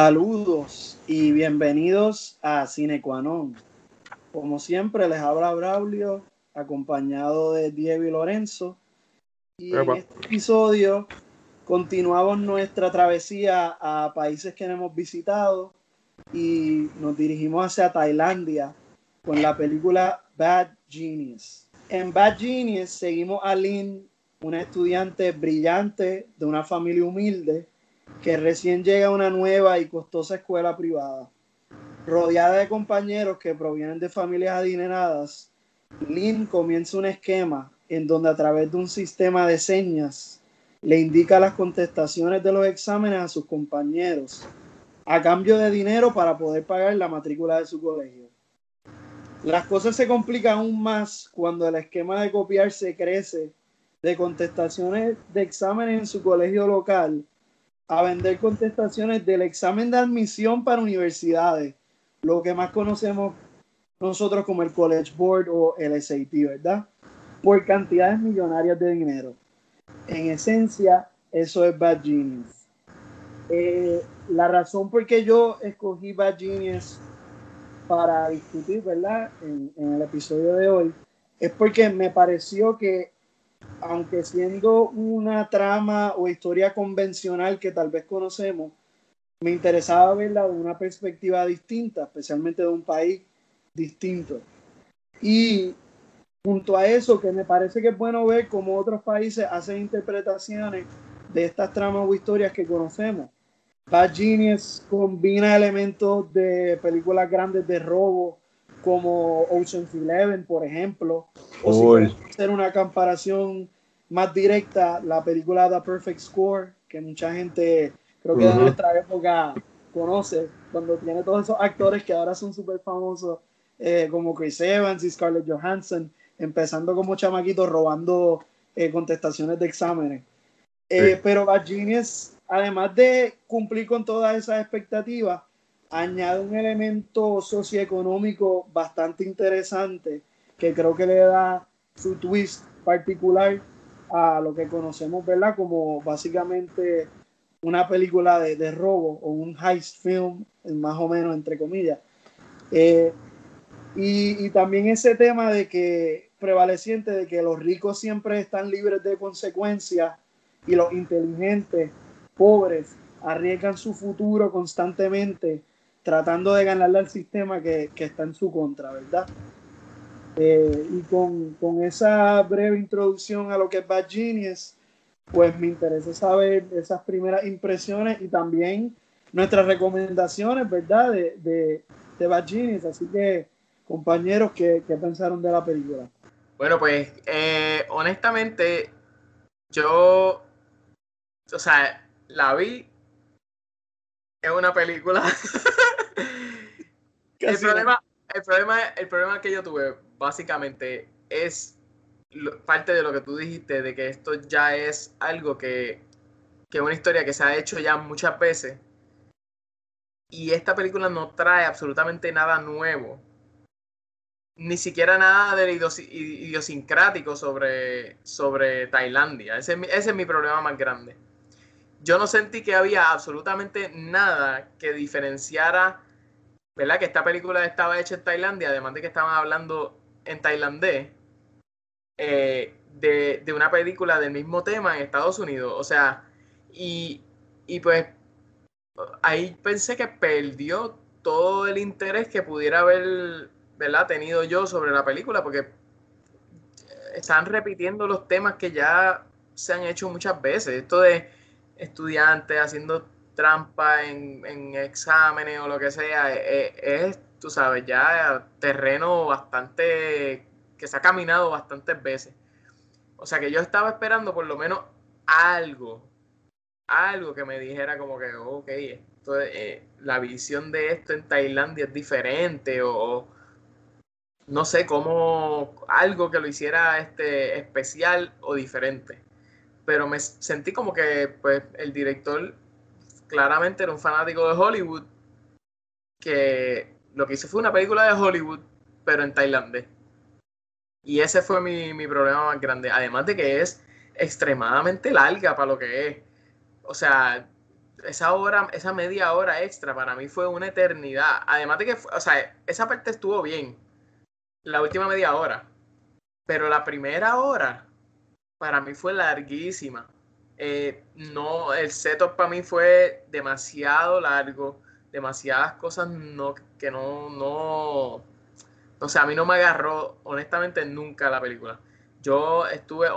Saludos y bienvenidos a Cinequanon. Como siempre, les habla Braulio, acompañado de Diego y Lorenzo. Y en este episodio continuamos nuestra travesía a países que no hemos visitado y nos dirigimos hacia Tailandia con la película Bad Genius. En Bad Genius seguimos a Lynn, una estudiante brillante de una familia humilde que recién llega a una nueva y costosa escuela privada. Rodeada de compañeros que provienen de familias adineradas, Lynn comienza un esquema en donde a través de un sistema de señas le indica las contestaciones de los exámenes a sus compañeros a cambio de dinero para poder pagar la matrícula de su colegio. Las cosas se complican aún más cuando el esquema de copiar se crece de contestaciones de exámenes en su colegio local a vender contestaciones del examen de admisión para universidades, lo que más conocemos nosotros como el College Board o el SAT, ¿verdad? Por cantidades millonarias de dinero. En esencia, eso es Bad Genius. Eh, la razón por qué yo escogí Bad Genius para discutir, ¿verdad? En, en, el episodio de hoy, es porque me pareció que aunque siendo una trama o historia convencional que tal vez conocemos, me interesaba verla de una perspectiva distinta, especialmente de un país distinto. Y junto a eso, que me parece que es bueno ver cómo otros países hacen interpretaciones de estas tramas o historias que conocemos. Bad Genius combina elementos de películas grandes de robo, como Ocean's Eleven, por ejemplo, o si quieres hacer una comparación más directa, la película The Perfect Score, que mucha gente, creo que de nuestra época conoce, cuando tiene todos esos actores que ahora son súper famosos, eh, como Chris Evans y Scarlett Johansson, empezando como chamaquitos robando eh, contestaciones de exámenes. Eh, pero Bad Genius, además de cumplir con todas esas expectativas, añade un elemento socioeconómico bastante interesante que creo que le da su twist particular a lo que conocemos, ¿verdad? Como básicamente una película de, de robo o un heist film, más o menos, entre comillas. Eh, y, y, también ese tema de que prevaleciente de que los ricos siempre están libres de consecuencias y los inteligentes, pobres, arriesgan su futuro constantemente tratando de ganarle al sistema que, que está en su contra, ¿verdad? Eh, y con, con, esa breve introducción a lo que es Bad Genius, pues me interesa saber esas primeras impresiones y también nuestras recomendaciones, ¿verdad? De, de, de Bad Genius. Así que, compañeros, ¿qué, ¿qué, pensaron de la película? Bueno, pues eh, honestamente, yo, o sea, la vi. Es una película. el, problema, el, problema, el problema que yo tuve básicamente es parte de lo que tú dijiste, de que esto ya es algo que, que una historia que se ha hecho ya muchas veces. Y esta película no trae absolutamente nada nuevo. Ni siquiera nada de idiosincrático sobre, sobre Tailandia. Es, ese es mi problema más grande. Yo no sentí que había absolutamente nada que diferenciara, ¿verdad? Que esta película estaba hecha en Tailandia, además de que estaban hablando en tailandés eh, de, de, una película del mismo tema en Estados Unidos. O sea, y, y pues ahí pensé que perdió todo el interés que pudiera haber ¿verdad? tenido yo sobre la película, porque están repitiendo los temas que ya se han hecho muchas veces. Esto de estudiantes haciendo trampa en, en exámenes o lo que sea, es, es tú sabes, ya terreno bastante, que se ha caminado bastantes veces. O sea que yo estaba esperando por lo menos algo, algo que me dijera como que, ok, esto, eh, la visión de esto en Tailandia es diferente o, no sé, como algo que lo hiciera este, especial o diferente. Pero me sentí como que pues, el director claramente era un fanático de Hollywood que lo que hice fue una película de Hollywood, pero en tailandés. Y ese fue mi, mi problema más grande. Además de que es extremadamente larga para lo que es. O sea, esa hora, esa media hora extra para mí fue una eternidad. Además de que, o sea, esa parte estuvo bien. La última media hora. Pero la primera hora, para mí fue larguísima. Eh, no, el setup para mí fue demasiado largo. Demasiadas cosas no, que no, no. O sea, a mí no me agarró, honestamente, nunca la película. Yo estuve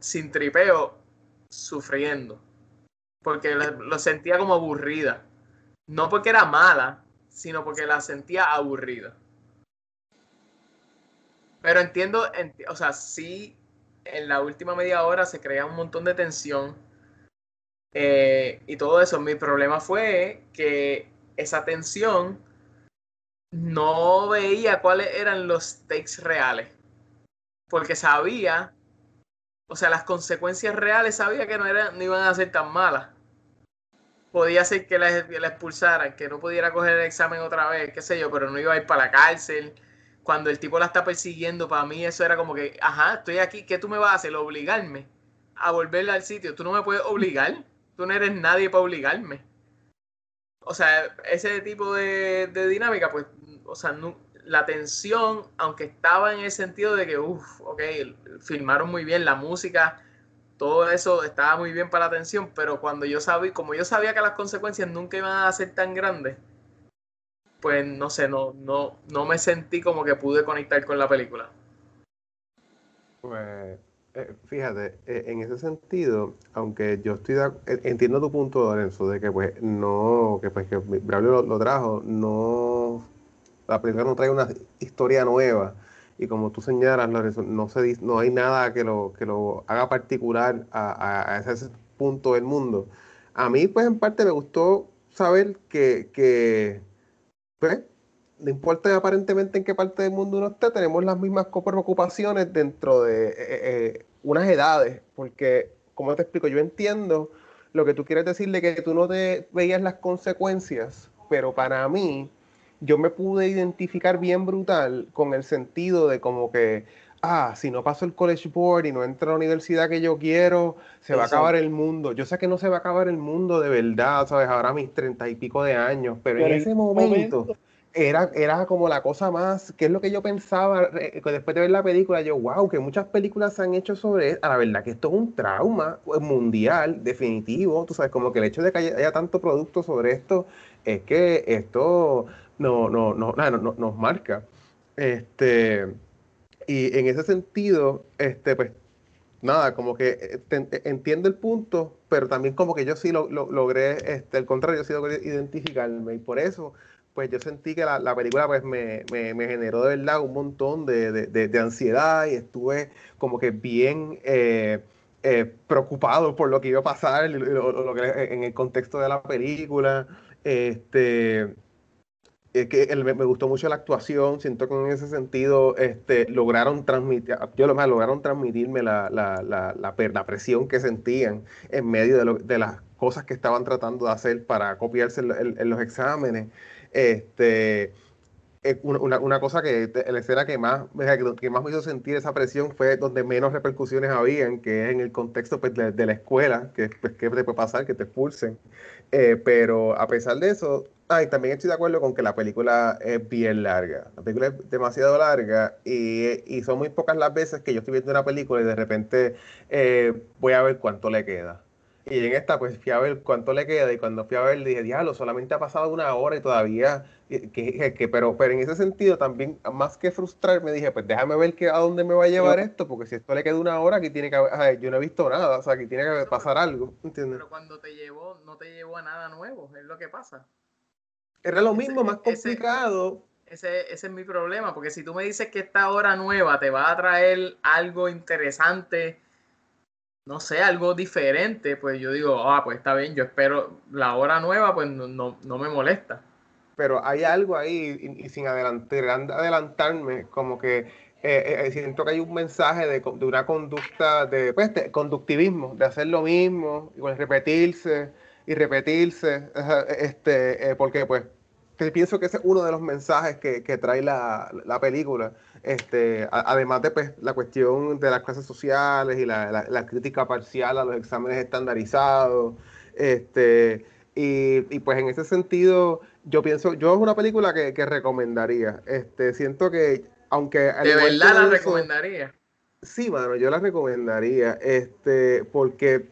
sin tripeo sufriendo porque lo sentía como aburrida. No porque era mala, sino porque la sentía aburrida. Pero entiendo, o sea, sí, en la última media hora se crea un montón de tensión eh, y todo eso. Mi problema fue que esa tensión no veía cuáles eran los stakes reales. Porque sabía o sea, las consecuencias reales sabía que no, eran, no iban a ser tan malas. Podía ser que la, expulsaran, que no pudiera coger el examen otra vez, qué sé yo, pero no iba a ir para la cárcel. Cuando el tipo la está persiguiendo, para mí eso era como que, ajá, estoy aquí, ¿qué tú me vas a hacer? ¿Obligarme a volverle al sitio? Tú no me puedes obligar, tú no eres nadie para obligarme. O sea, ese tipo de, dinámica, pues, o sea, la tensión, aunque estaba en el sentido de que, uff, ok, filmaron muy bien la música, todo eso estaba muy bien para la tensión, pero cuando yo sabía, como yo sabía que las consecuencias nunca iban a ser tan grandes, pues no sé, no, no, no me sentí como que pude conectar con la película. Pues eh, fíjate, eh, en ese sentido, aunque yo estoy eh, entiendo tu punto, Lorenzo, de que pues no, que pues que Braulio lo trajo, no la película no trae una historia nueva. Y como tú señalas, no, se, no hay nada que lo, que lo haga particular a, ese punto del mundo. A mí, pues, en parte me gustó saber que, que pues, no importa aparentemente en qué parte del mundo uno esté, tenemos las mismas preocupaciones dentro de eh, eh, unas edades. Porque, como te explico, yo entiendo lo que tú quieres decirle, que tú no te veías las consecuencias, pero para mí yo me pude identificar bien brutal con el sentido de como que, ah, si no paso el college board y no entro a la universidad que yo quiero, se va a acabar el mundo. Yo sé que no se va a acabar el mundo de verdad, ¿sabes? Ahora mis treinta y pico de años, pero, en ese momento, Era, era como la cosa más, que es lo que yo pensaba después de ver la película, yo, wow, que muchas películas se han hecho sobre esto. A la verdad que esto es un trauma mundial, definitivo, tú sabes, como que el hecho de que haya tanto producto sobre esto, es que esto no, no, no, no, nos marca. Este, y en ese sentido, este, pues, nada, como que eh, eh, entiendo el punto, pero también como que yo sí lo, logré, este, al contrario, yo sí logré identificarme, y por eso, pues yo sentí que la, película pues me, generó de verdad un montón de, ansiedad y estuve como que bien eh, preocupado por lo que iba a pasar en el contexto de la película. Este, es que me, gustó mucho la actuación, siento que en ese sentido este, lograron transmitir, yo lo más lograron transmitirme la, la, la, la, presión que sentían en medio de, de, las cosas que estaban tratando de hacer para copiarse en, los exámenes. Este, una, cosa que la escena que más, que más me hizo sentir esa presión fue donde menos repercusiones habían, que es en el contexto pues, de, la escuela, que, pues, que te puede pasar, que te expulsen. Eh, pero a pesar de eso, Ah, también estoy de acuerdo con que la película es bien larga. La película es demasiado larga y, son muy pocas las veces que yo estoy viendo una película y de repente eh, voy a ver cuánto le queda. Y en esta, pues fui a ver cuánto le queda y cuando fui a ver dije, diablo, solamente ha pasado una hora y todavía, que, pero, pero en ese sentido también, más que frustrarme, dije, pues déjame ver que, a dónde me va a llevar esto, porque si esto le queda una hora, aquí tiene que haber, yo no he visto nada, o sea, aquí tiene que pasar algo, ¿entiendes? Pero cuando te llevó, no te llevó a nada nuevo, es lo que pasa. Era lo mismo, más complicado. Ese, ese, es mi problema, porque si tú me dices que esta hora nueva te va a traer algo interesante, no sé, algo diferente, pues yo digo, ah, pues está bien, yo espero la hora nueva, pues no, no, me molesta. Pero hay algo ahí, y, sin adelantar, adelantarme, como que eh, eh, siento que hay un mensaje de, de una conducta de, pues, conductivismo, de hacer lo mismo, y repetirse y repetirse, este, eh, porque pues pienso que ese es uno de los mensajes que, trae la, película, este, además de pues, la cuestión de las clases sociales y la, crítica parcial a los exámenes estandarizados, Este, y, pues en ese sentido, yo pienso, yo es una película que, recomendaría. Este, siento que, aunque... De verdad la recomendaría. Sí, mano, yo la recomendaría. Este, porque,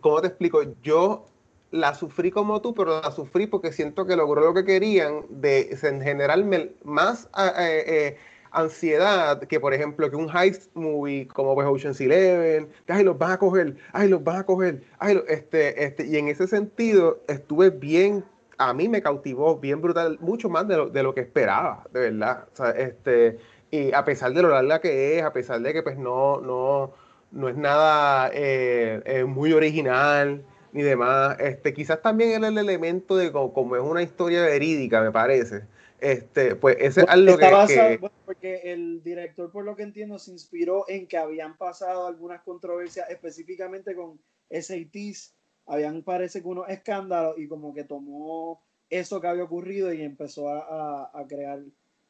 ¿cómo te explico? Yo la sufrí como tú, pero la sufrí porque siento que logró lo que querían de generarme más eh, eh, ansiedad que, por ejemplo, que un heist movie como pues Ocean's Eleven, que ay, los van a coger, ay, los van a coger, ay, este, este, y en ese sentido estuve bien, a mí me cautivó bien brutal, mucho más de lo, de lo que esperaba, de verdad. Este, y a pesar de lo larga que es, a pesar de que pues no, no, no es nada eh, muy original, ni demás. Este, quizás también el, elemento de como, es una historia verídica, me parece. Este, pues ese es algo que, porque el director, por lo que entiendo, se inspiró en que habían pasado algunas controversias específicamente con SATs, habían parece que unos escándalos y como que tomó eso que había ocurrido y empezó a, a, crear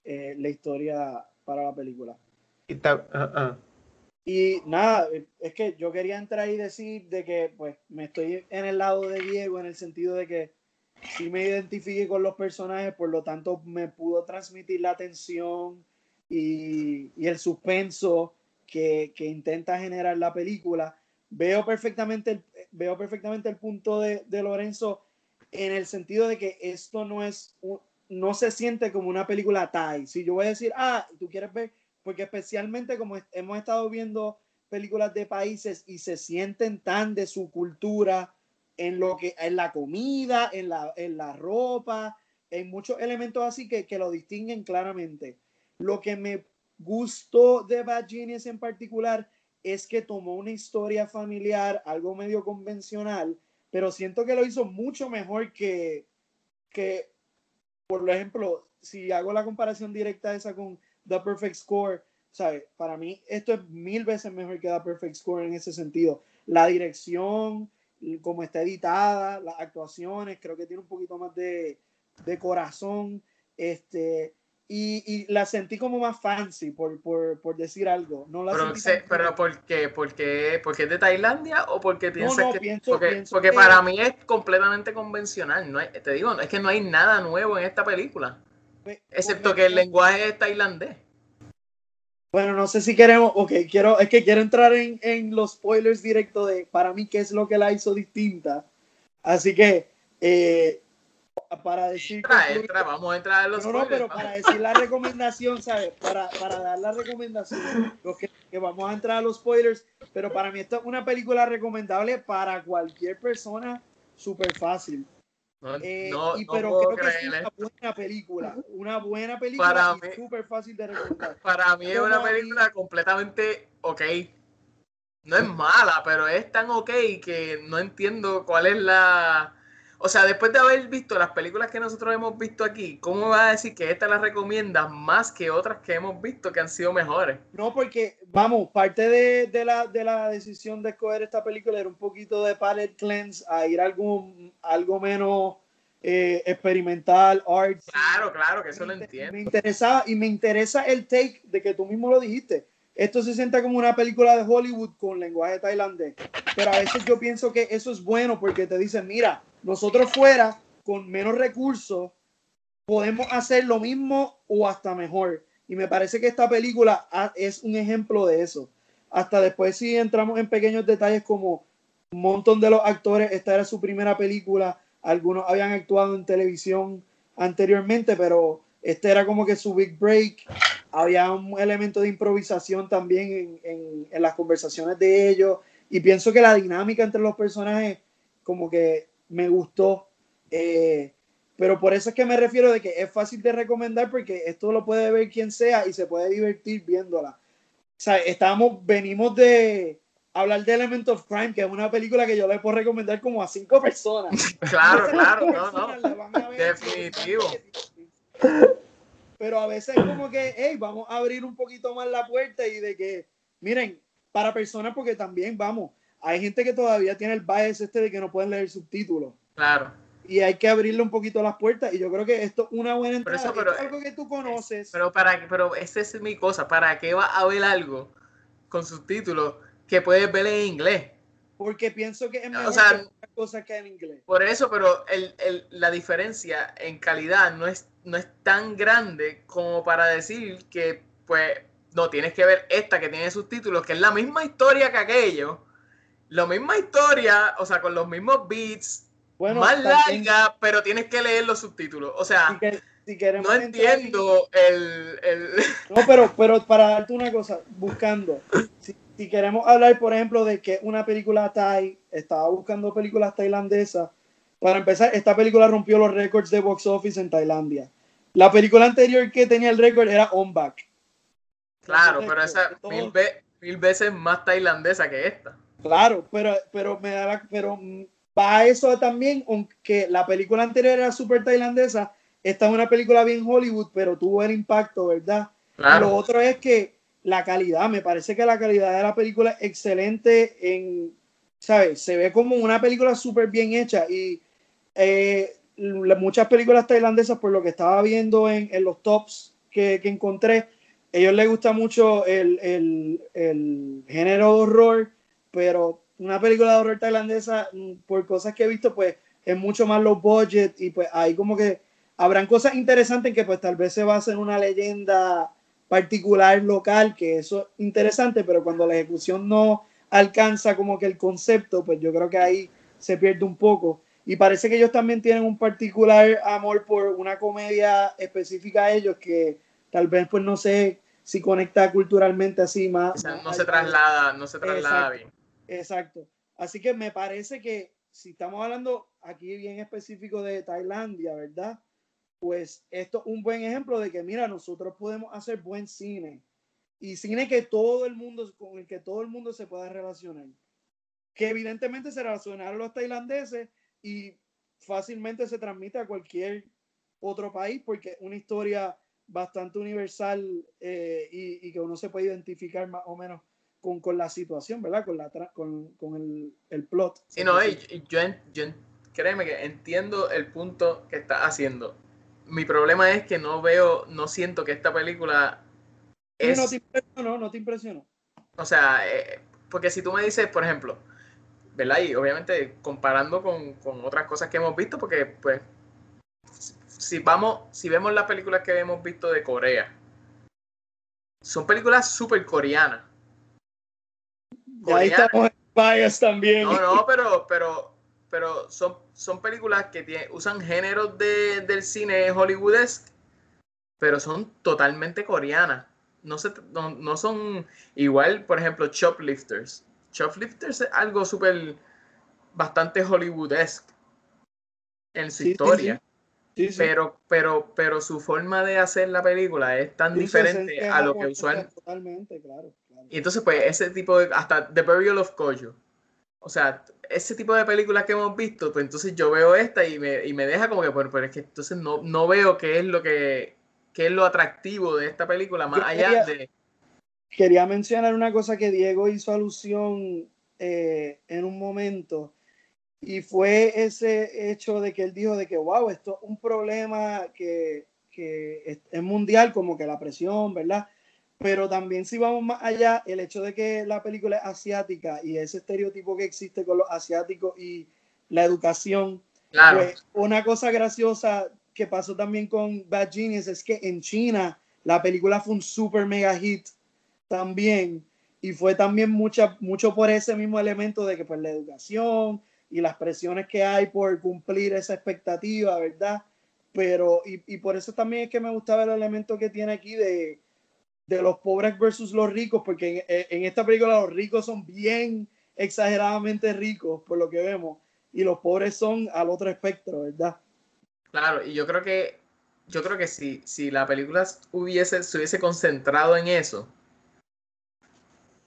eh, la historia para la película. Y ah. Y nada, es que yo quería entrar y decir de que pues me estoy en el lado de Diego en el sentido de que sí me identifique con los personajes, por lo tanto me pudo transmitir la tensión y, el suspenso que, intenta generar la película. Veo perfectamente el, veo perfectamente el punto de, de Lorenzo en el sentido de que esto no es, no se siente como una película Thai. Si yo voy a decir, ah, tú quieres ver porque especialmente como hemos estado viendo películas de países y se sienten tan de su cultura en lo que en la comida, en la, en la ropa, en muchos elementos así que, que lo distinguen claramente. Lo que me gustó de Bad Genius en particular es que tomó una historia familiar, algo medio convencional, pero siento que lo hizo mucho mejor que, que por ejemplo, si hago la comparación directa esa con The Perfect Score. ¿sabes? Para mí esto es mil veces mejor que The Perfect Score en ese sentido. La dirección, como está editada, las actuaciones, creo que tiene un poquito más de, de corazón. Este, y, y, la sentí como más fancy, por, por, por decir algo. No la pero, pero ¿por qué? ¿Porque, ¿Porque es de Tailandia o porque piensas que.? porque, porque para mí es completamente convencional. No te digo, es que no hay nada nuevo en esta película. Excepto que el lenguaje es tailandés. Bueno, no sé si queremos, ok, quiero, es que quiero entrar en, en los spoilers directos de, para mí, qué es lo que la hizo distinta. Así que, eh, para decir... Entra, vamos a entrar en los spoilers. No, pero para decir la recomendación, ¿sabes? Para, para dar la recomendación, que, que, vamos a entrar a los spoilers, pero para mí esto es una película recomendable para cualquier persona, súper fácil. Eh, y, pero creo que es una buena película. Una buena película para súper fácil de recordar. Para mí es una película completamente ok. No es mala, pero es tan ok que no entiendo cuál es la o sea, después de haber visto las películas que nosotros hemos visto aquí, ¿cómo vas a decir que esta la recomiendas más que otras que hemos visto que han sido mejores? No, porque, vamos, parte de, la, de la decisión de escoger esta película era un poquito de palette cleanse a ir a algo, algo menos eh, experimental, art. Claro, claro, que eso lo entiendo. Me interesaba y me interesa el take de que tú mismo lo dijiste. Esto se sienta como una película de Hollywood con lenguaje tailandés. Pero a veces yo pienso que eso es bueno porque te dicen, mira, nosotros fuera, con menos recursos, podemos hacer lo mismo o hasta mejor. Y me parece que esta película es un ejemplo de eso. Hasta después si entramos en pequeños detalles como un montón de los actores, esta era su primera película, algunos habían actuado en televisión anteriormente, pero este era como que su big break. Había un elemento de improvisación también en, en las conversaciones de ellos. Y pienso que la dinámica entre los personajes como que me gustó. Eh, pero por eso es que me refiero de que es fácil de recomendar porque esto lo puede ver quien sea y se puede divertir viéndola. O sea, estamos, venimos de hablar de Element of Crime, que es una película que yo le puedo recomendar como a cinco personas. Claro, claro, no, no. Definitivo. Pero a veces como que, hey, vamos a abrir un poquito más la puerta y de que, miren, para personas, porque también, vamos, hay gente que todavía tiene el bias este de que no pueden leer subtítulos. Claro. Y hay que abrirle un poquito las puertas. Y yo creo que esto es una buena entrada. Pero es algo que tú conoces. Pero para pero esa es mi cosa. ¿Para qué va a ver algo con subtítulos que puedes ver en inglés? porque pienso que es mejor o sea, cosa que en inglés. Por eso, pero el, el, la diferencia en calidad no es, no es tan grande como para decir que, pues, no, tienes que ver esta que tiene subtítulos, que es la misma historia que aquello, la misma historia, o sea, con los mismos beats, más larga, pero tienes que leer los subtítulos. O sea, no entiendo el, el, No, pero, pero para darte una cosa, buscando, si, si, queremos hablar, por ejemplo, de que una película Thai, estaba buscando películas tailandesas, para empezar, esta película rompió los récords de box office en Tailandia. La película anterior que tenía el récord era On Back. Claro, pero esa mil, mil, veces más tailandesa que esta. Claro, pero, pero me da la, pero va eso también, aunque la película anterior era súper tailandesa, esta es una película bien Hollywood, pero tuvo el impacto, ¿verdad? Lo otro es que la calidad, me parece que la calidad de la película es excelente en, ¿sabes? Se ve como una película súper bien hecha y eh, muchas películas tailandesas, por lo que estaba viendo en, en los tops que, que, encontré, ellos les gusta mucho el, el, el género de horror, pero una película de horror tailandesa, mm, por cosas que he visto, pues es mucho más low budget y pues hay como que habrán cosas interesantes en que pues tal vez se va a hacer una leyenda particular local, que eso es interesante, pero cuando la ejecución no alcanza como que el concepto, pues yo creo que ahí se pierde un poco. Y parece que ellos también tienen un particular amor por una comedia específica a ellos que tal vez pues no sé si conecta culturalmente así más. no, se traslada, no se traslada bien. Exacto. Así que me parece que si estamos hablando aquí bien específico de Tailandia, ¿verdad? Pues esto es un buen ejemplo de que, mira, nosotros podemos hacer buen cine y cine que todo el mundo, con el que todo el mundo se pueda relacionar. Que evidentemente se relacionaron los tailandeses y fácilmente se transmite a cualquier otro país porque es una historia bastante universal eh, y, y, que uno se puede identificar más o menos con, con la situación, ¿verdad? Con, la con, con el, el, plot. Sí, no, yo, yo, créeme que entiendo el punto que está haciendo. Mi problema es que no veo, no siento que esta película es... no te impresionó, no te impresionó. O sea, eh, porque si tú me dices, por ejemplo, ¿verdad? Y obviamente comparando con, con otras cosas que hemos visto, porque pues si vamos, si vemos las películas que hemos visto de Corea, son películas súper coreanas ahí estamos en también. No, no, pero, pero, pero son, son películas que usan géneros de, del cine hollywoodesque, pero son totalmente coreanas. No, se, no, son igual, por ejemplo, Choplifters. Choplifters es algo súper, bastante hollywoodesque en su historia. Pero, pero, pero su forma de hacer la película es tan diferente a lo que usualmente. Totalmente, claro. Y entonces, pues, ese tipo de. Hasta The Burial of Koyo. O sea, ese tipo de películas que hemos visto, pues entonces yo veo esta y me, y me deja como que, bueno, pero es que entonces no, no veo qué es lo que qué es lo atractivo de esta película, más allá de. Quería mencionar una cosa que Diego hizo alusión eh, en un momento. Y fue ese hecho de que él dijo de que, wow, esto es un problema que, que es mundial, como que la presión, ¿verdad? Pero también si vamos más allá, el hecho de que la película es asiática y ese estereotipo que existe con los asiáticos y la educación, claro. Pues, una cosa graciosa que pasó también con Bad Genius es que en China la película fue un super mega hit también y fue también mucha, mucho por ese mismo elemento de que pues la educación y las presiones que hay por cumplir esa expectativa, ¿verdad? Pero, y, y por eso también es que me gustaba el elemento que tiene aquí de, de los pobres versus los ricos, porque en, esta película los ricos son bien exageradamente ricos, por lo que vemos, y los pobres son al otro espectro, ¿verdad? Claro, y yo creo que yo creo que si, si la película hubiese, se hubiese concentrado en eso.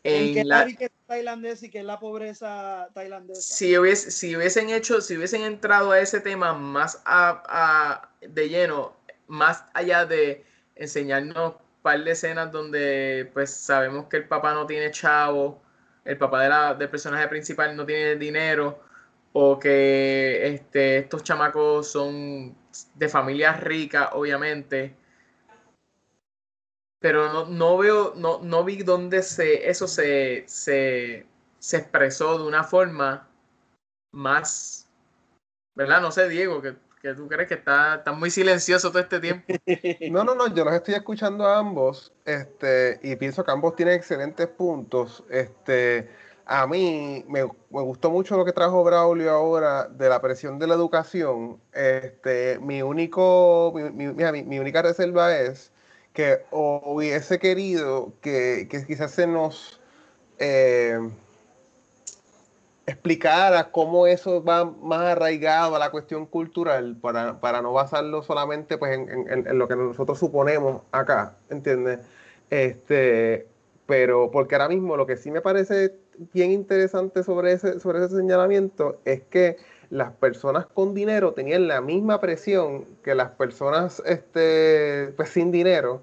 En, en la, que tailandés y que es la pobreza tailandesa. Si, hubiese, si hubiesen hecho, si hubiesen entrado a ese tema más a, de lleno, más allá de enseñarnos par de escenas donde pues sabemos que el papá no tiene chavo, el papá de la, del personaje principal no tiene dinero, o que este, estos chamacos son de familias ricas, obviamente. Pero no, no veo, no, no vi dónde se, eso se, se, se expresó de una forma más, ¿verdad? No sé, Diego, que, tú crees que está, está, muy silencioso todo este tiempo. No, no, no, yo los estoy escuchando a ambos, este, y pienso que ambos tienen excelentes puntos. Este, a mí me, gustó mucho lo que trajo Braulio ahora de la presión de la educación. Este, mi único, mi, mi, única reserva es que hubiese querido que, que quizás se nos eh, explicara cómo eso va más arraigado a la cuestión cultural para, para no basarlo solamente pues, en, en, lo que nosotros suponemos acá, ¿entiendes? Este, pero porque ahora mismo lo que sí me parece bien interesante sobre ese, sobre ese señalamiento es que las personas con dinero tenían la misma presión que las personas este, pues, sin dinero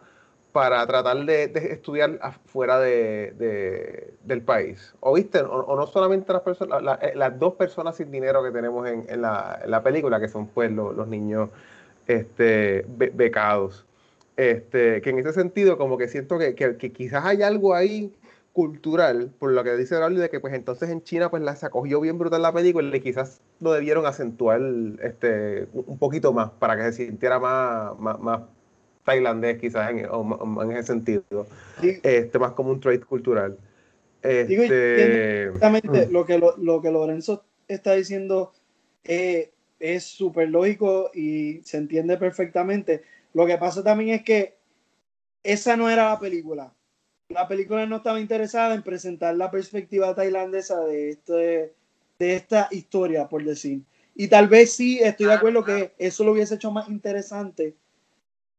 para tratar de, estudiar fuera de, del país. O viste, o, no solamente las personas, eh, las dos personas sin dinero que tenemos en, la, película, que son pues los, niños este, becados. Este, que en ese sentido, como que siento que, que, quizás hay algo ahí cultural, por lo que dice Braulio, de que pues entonces en China pues la, se acogió bien brutal la película y quizás lo debieron acentuar este, un poquito más para que se sintiera más, más tailandés quizás en, en ese sentido, este, más como un trade cultural. Este, exactamente mm. lo, que lo, que Lorenzo está diciendo eh, es súper lógico y se entiende perfectamente. Lo que pasa también es que esa no era la película. La película no estaba interesada en presentar la perspectiva tailandesa de, este, de esta historia, por decir. Y tal vez sí, estoy de acuerdo que eso lo hubiese hecho más interesante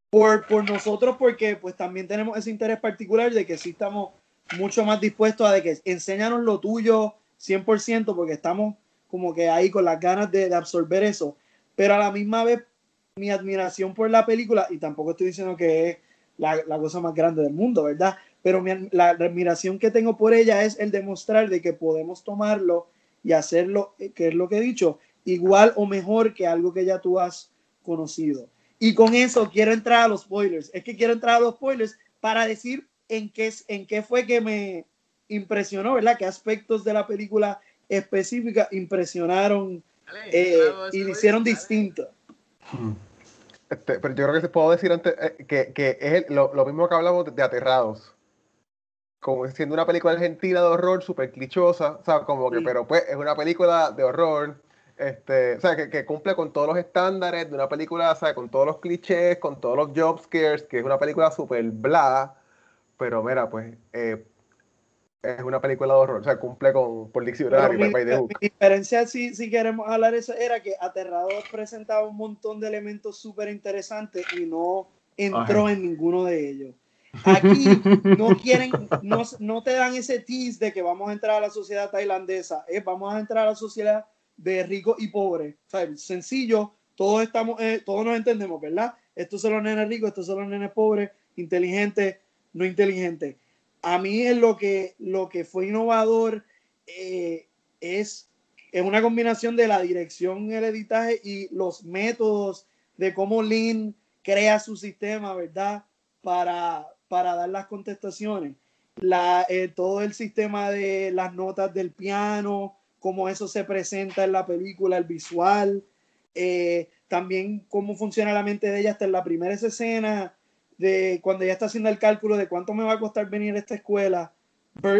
por, por nosotros porque pues también tenemos ese interés particular de que sí estamos mucho más dispuestos a de que enséñanos lo tuyo 100% porque estamos como que ahí con las ganas de, absorber eso. Pero a la misma vez mi admiración por la película, y tampoco estoy diciendo que es la, la cosa más grande del mundo, ¿verdad? Pero mi, la, admiración que tengo por ella es el demostrar de que podemos tomarlo y hacerlo, eh, que es lo que he dicho, igual o mejor que algo que ya tú has conocido. Y con eso quiero entrar a los spoilers. Es que quiero entrar a los spoilers para decir en qué, en qué fue que me impresionó, ¿verdad? ¿Qué aspectos de la película específica impresionaron eh, y lo hicieron distinto? Este, pero yo creo que se puedo decir antes eh, que, que, es lo, lo, mismo que hablamos de, Aterrados. Como siendo una película argentina de horror súper clichosa, o sea, como que, pero pues es una película de horror este, o sea, que, cumple con todos los estándares de una película, o sea, con todos los clichés, con todos los job scares, que es una película súper bla, pero mira, pues eh, es una película de horror, o sea, cumple con por diccionario. Mi, mi, diferencia, si, si queremos hablar eso, era que Aterrador presentaba un montón de elementos súper interesantes y no entró en ninguno de ellos. Aquí no quieren, no, no, te dan ese tease de que vamos a entrar a la sociedad tailandesa, es vamos a entrar a la sociedad de rico y pobre. O sencillo, todos estamos, eh, todos nos entendemos, ¿verdad? Estos son los nenes ricos, estos son los nenes pobres, inteligentes, no inteligentes. A mí es lo que, lo que fue innovador eh, es, es una combinación de la dirección, el editaje y los métodos de cómo Lynn crea su sistema, ¿verdad? Para, para dar las contestaciones. La, eh, todo el sistema de las notas del piano, cómo eso se presenta en la película, el visual, eh, también cómo funciona la mente de ella hasta en la primera escena, de cuando ella está haciendo el cálculo de cuánto me va a costar venir a esta escuela,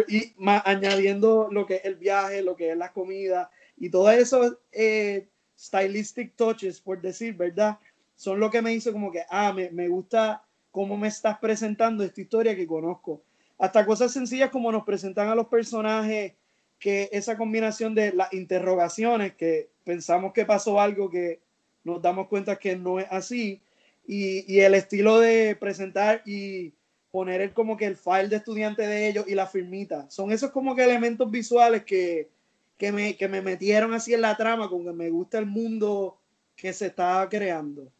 y más añadiendo lo que es el viaje, lo que es la comida, y todo eso eh, stylistic touches, por decir, ¿verdad? Son lo que me hizo como que, ah, me, me gusta cómo me estás presentando esta historia que conozco. Hasta cosas sencillas como nos presentan a los personajes que esa combinación de las interrogaciones, que pensamos que pasó algo que nos damos cuenta que no es así, y, y el estilo de presentar y poner el, como que el file de estudiante de ellos y la firmita, son esos como que elementos visuales que, que, me, que me metieron así en la trama, con que me gusta el mundo que se está creando.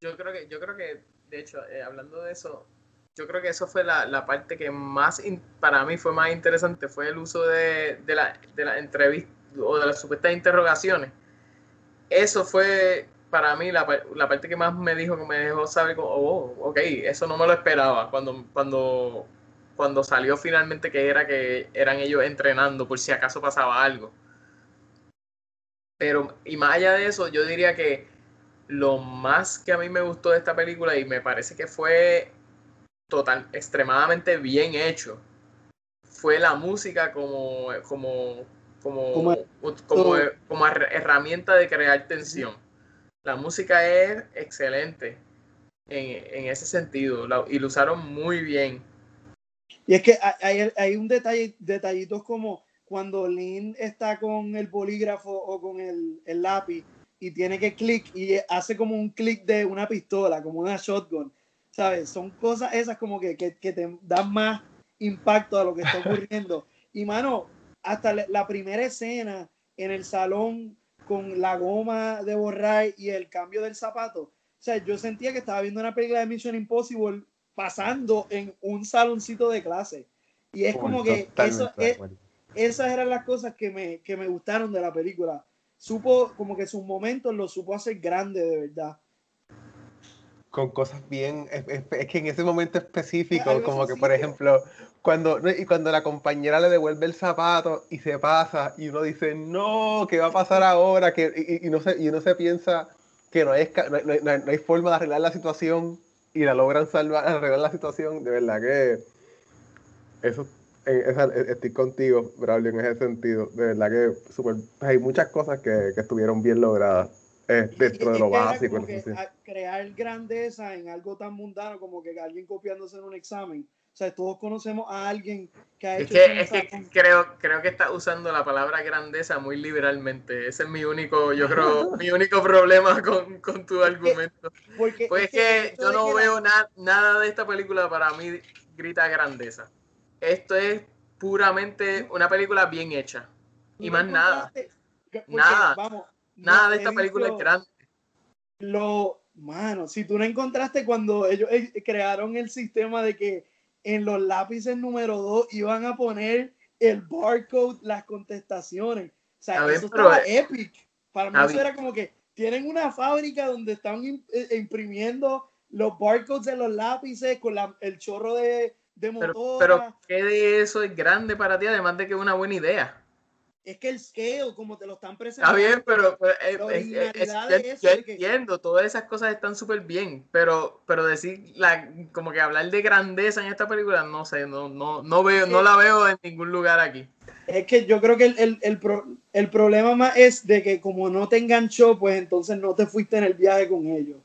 Yo creo que, yo creo que, de hecho, eh, hablando de eso, yo creo que eso fue la, la parte que más, para mí fue más interesante, fue el uso de, de la, de la entrevista o de las supuestas interrogaciones. Eso fue para mí la, la, parte que más me dijo, que me dejó saber, como, oh, ok, eso no me lo esperaba. Cuando, cuando, cuando salió finalmente que era que eran ellos entrenando por si acaso pasaba algo. Pero, y más allá de eso, yo diría que lo más que a mí me gustó de esta película y me parece que fue total, extremadamente bien hecho, fue la música como, como, como, como, como, herramienta de crear tensión. La música es excelente en, ese sentido y lo usaron muy bien. Y es que hay, hay un detalle, detallitos como cuando Lynn está con el bolígrafo o con el, el lápiz y tiene que clic y hace como un clic de una pistola, como una shotgun, ¿sabes? Son cosas esas como que, que, que te dan más impacto a lo que está ocurriendo. Y mano, hasta la primera escena en el salón con la goma de borrar y el cambio del zapato. O sea, yo sentía que estaba viendo una película de Mission Impossible pasando en un saloncito de clase. Y es como que eso es, esas eran las cosas que me, que me gustaron de la película. Supo, como que sus momentos lo supo hacer grande de verdad. Con cosas bien, es, que en ese momento específico, como que por ejemplo, cuando, y cuando la compañera le devuelve el zapato y se pasa y uno dice, no, ¿qué va a pasar ahora? Que, y, no se, y uno se piensa que no hay, no, hay, forma de arreglar la situación y la logran salvar, arreglar la situación, de verdad que eso estoy contigo, Braulio, en ese sentido. De verdad que super, hay muchas cosas que, que estuvieron bien logradas eh, dentro de lo básico. crear grandeza en algo tan mundano como que alguien copiándose en un examen. O sea, todos conocemos a alguien que ha hecho. Es que, es que creo, creo que está usando la palabra grandeza muy liberalmente. Ese es mi único, yo creo, mi único problema con, con tu argumento. Porque, pues es que, yo no veo nada de esta película para mí grita grandeza esto es puramente una película bien hecha. Y más nada. nada. nada de esta película es grande. Lo, mano, si tú no encontraste cuando ellos eh, crearon el sistema de que en los lápices número 2 iban a poner el barcode, las contestaciones. O sea, eso estaba epic. Para mí eso era como que tienen una fábrica donde están eh, imprimiendo los barcodes de los lápices con el chorro de, pero, ¿qué de eso es grande para ti, además de que es una buena idea? Es que el scale, como te lo están presentando. Está bien, pero, yo, entiendo, todas esas cosas están súper bien, pero, pero decir, la, como que hablar de grandeza en esta película, no sé, no, no, no, veo, no la veo en ningún lugar aquí. Es que yo creo que el, el, el, el problema más es de que como no te enganchó, pues entonces no te fuiste en el viaje con ellos.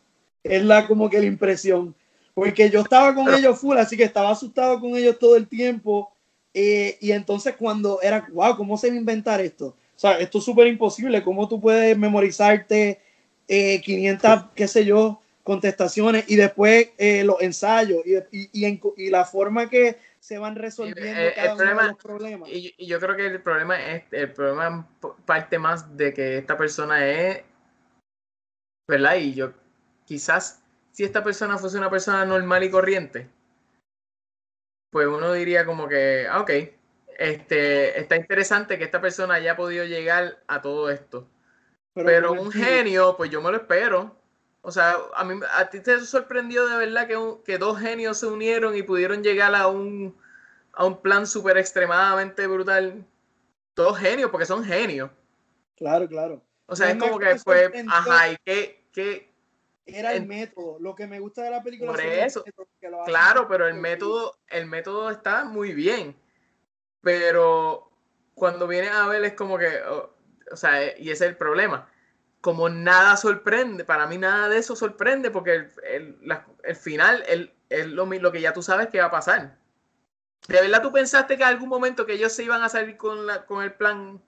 Es la como que la impresión. Porque yo estaba con ellos full, así que estaba asustado con ellos todo el tiempo. Eh, y entonces cuando era, wow, ¿cómo se va a inventar esto? O sea, esto es súper imposible. ¿Cómo tú puedes memorizarte 500, eh, qué sé yo, contestaciones y después eh, los ensayos y, y, y, la forma que se van resolviendo cada uno de los problemas? Y, yo creo que el problema es, el problema parte más de que esta persona es, ¿verdad? Y yo quizás si esta persona fuese una persona normal y corriente, pues uno diría como que, ah, ok, este, está interesante que esta persona haya podido llegar a todo esto. Pero, un genio, pues yo me lo espero. O sea, a, mí, a ti te sorprendió de verdad que, que dos genios se unieron y pudieron llegar a un, a un plan súper extremadamente brutal. Dos genios, porque son genios. Claro, claro. O sea, es como que, pues, ajá, ¿y qué, qué, era el, método. Lo que me gusta de la película por eso. claro, pero el método, el método está muy bien. Pero cuando viene a ver es como que, oh, o sea, y ese es el problema. Como nada sorprende, para mí nada de eso sorprende porque el, el, final es lo, lo que ya tú sabes que va a pasar. ¿De verdad tú pensaste que en algún momento que ellos se iban a salir con, la, con el plan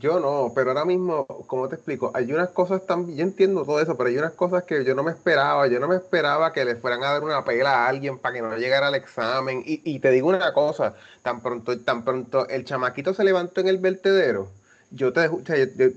yo no, pero ahora mismo, como te explico, hay unas cosas también, yo entiendo todo eso, pero hay unas cosas que yo no me esperaba, yo no me esperaba que le fueran a dar una pela a alguien para que no llegara al examen. Y, y te digo una cosa, tan pronto, tan pronto el chamaquito se levantó en el vertedero, yo te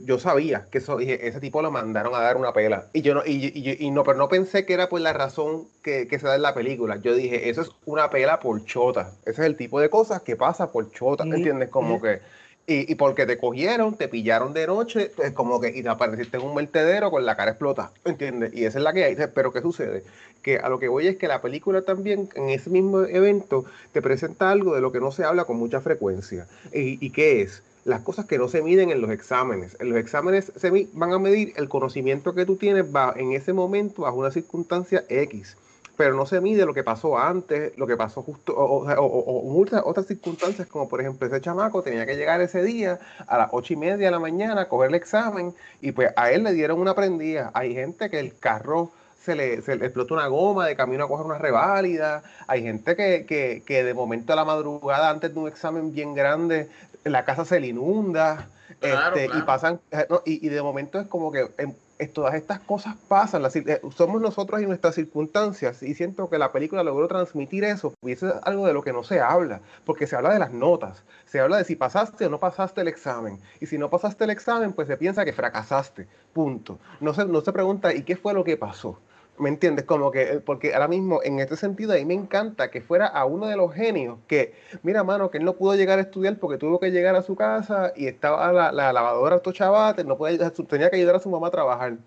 yo, sabía que eso, dije, ese tipo lo mandaron a dar una pela. Y yo no, y, y, no, pero no pensé que era por la razón que, que, se da en la película. Yo dije, eso es una pela por chota. Ese es el tipo de cosas que pasa por chota, ¿entiendes? Como que Y, y, porque te cogieron, te pillaron de noche, es como que y te apareciste en un vertedero con la cara explota, ¿entiendes? Y esa es la que hay. Pero ¿qué sucede? Que a lo que voy es que la película también, en ese mismo evento, te presenta algo de lo que no se habla con mucha frecuencia. ¿Y, y qué es? Las cosas que no se miden en los exámenes. En los exámenes se van a medir el conocimiento que tú tienes en ese momento bajo una circunstancia X pero no se mide lo que pasó antes, lo que pasó justo, o, muchas otras circunstancias, como por ejemplo ese chamaco tenía que llegar ese día a las ocho y media de la mañana a coger el examen y pues a él le dieron una prendida. Hay gente que el carro se le, se le explotó una goma de camino a coger una reválida, hay gente que, que, que de momento a la madrugada antes de un examen bien grande la casa se le inunda. este, y pasan eh, y, y, de momento es como que em, todas estas cosas pasan, eh, somos nosotros y nuestras circunstancias, y siento que la película logró transmitir eso, y eso es algo de lo que no se habla, porque se habla de las notas, se habla de si pasaste o no pasaste el examen, y si no pasaste el examen, pues se piensa que fracasaste, punto. No se, no se pregunta, ¿y qué fue lo que pasó? ¿Me entiendes? Como que, eh, porque ahora mismo, en este sentido, a mí me encanta que fuera a uno de los genios que, mira, mano, que él no pudo llegar a estudiar porque tuvo que llegar a su casa y estaba la, la lavadora chavate, no puede, tenía que ayudar a su mamá a trabajar.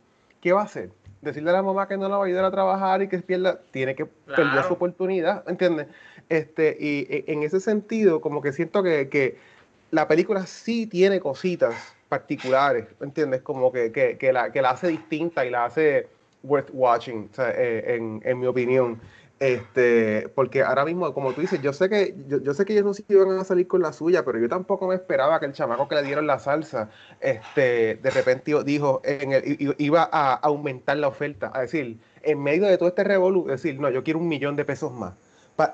¿Qué va a hacer? Decirle a la mamá que no la va a ayudar a trabajar y que pierda, tiene que perder su oportunidad, ¿entiendes? Este, y, e, en ese sentido, como que siento que, que la película sí tiene cositas particulares, ¿entiendes? Como que, que, que, la, que la hace distinta y la hace worth watching, eh, en, en, mi opinión. Este, porque ahora mismo, como tú dices, yo sé que yo, yo, sé que ellos no se iban a salir con la suya, pero yo tampoco me esperaba que el chamaco que le dieron la salsa, este, de repente dijo, en el, iba a aumentar la oferta, a decir, en medio de todo este revolú, decir, no, yo quiero un millón de pesos más